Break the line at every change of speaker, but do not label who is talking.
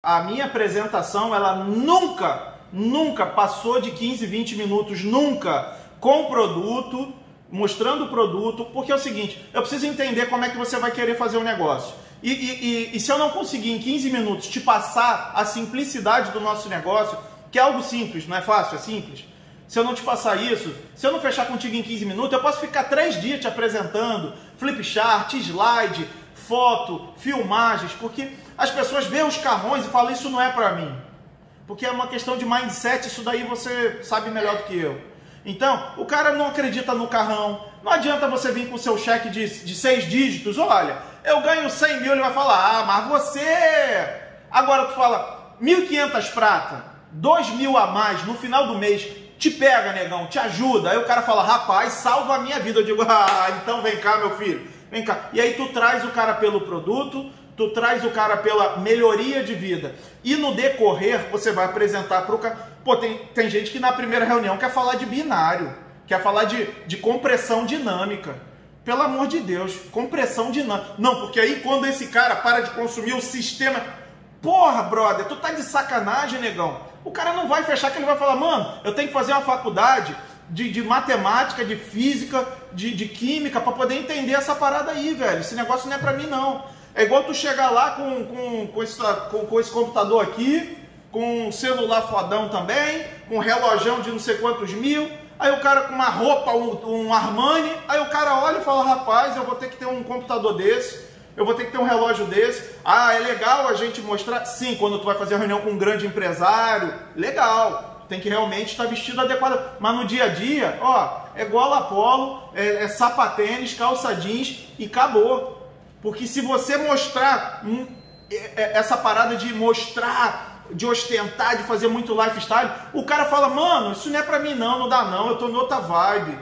A minha apresentação, ela nunca, nunca passou de 15, 20 minutos, nunca, com produto, mostrando o produto, porque é o seguinte, eu preciso entender como é que você vai querer fazer o negócio. E, e, e, e se eu não conseguir em 15 minutos te passar a simplicidade do nosso negócio, que é algo simples, não é fácil, é simples. Se eu não te passar isso, se eu não fechar contigo em 15 minutos, eu posso ficar 3 dias te apresentando flip chart, slide, foto, filmagens, porque as pessoas veem os carrões e falam: Isso não é para mim. Porque é uma questão de mindset, isso daí você sabe melhor do que eu. Então, o cara não acredita no carrão. Não adianta você vir com o seu cheque de, de seis dígitos. Olha, eu ganho 100 mil, ele vai falar: Ah, mas você. Agora tu fala: 1.500 prata, 2 mil a mais no final do mês. Te pega, negão, te ajuda. Aí o cara fala: Rapaz, salva a minha vida. Eu digo: Ah, então vem cá, meu filho Vem cá. E aí tu traz o cara pelo produto, tu traz o cara pela melhoria de vida. E no decorrer, você vai apresentar para o cara. Pô, tem, tem gente que na primeira reunião quer falar de binário, quer falar de, de compressão dinâmica. Pelo amor de Deus, compressão dinâmica. Não, porque aí quando esse cara para de consumir o sistema. Porra, brother, tu tá de sacanagem, negão. O cara não vai fechar que ele vai falar, mano, eu tenho que fazer uma faculdade, de, de matemática, de física, de, de química, para poder entender essa parada aí, velho. Esse negócio não é para mim, não. É igual tu chegar lá com, com, com, esse, com, com esse computador aqui, com um celular fodão também, com um relojão de não sei quantos mil, aí o cara com uma roupa, um, um Armani, aí o cara olha e fala, rapaz, eu vou ter que ter um computador desse, eu vou ter que ter um relógio desse. Ah, é legal a gente mostrar? Sim, quando tu vai fazer reunião com um grande empresário, legal tem que realmente estar vestido adequado. Mas no dia a dia, ó, é gola polo, é, é sapatênis, calça jeans e acabou. Porque se você mostrar hum, essa parada de mostrar, de ostentar, de fazer muito lifestyle, o cara fala, mano, isso não é pra mim não, não dá não, eu tô em outra vibe.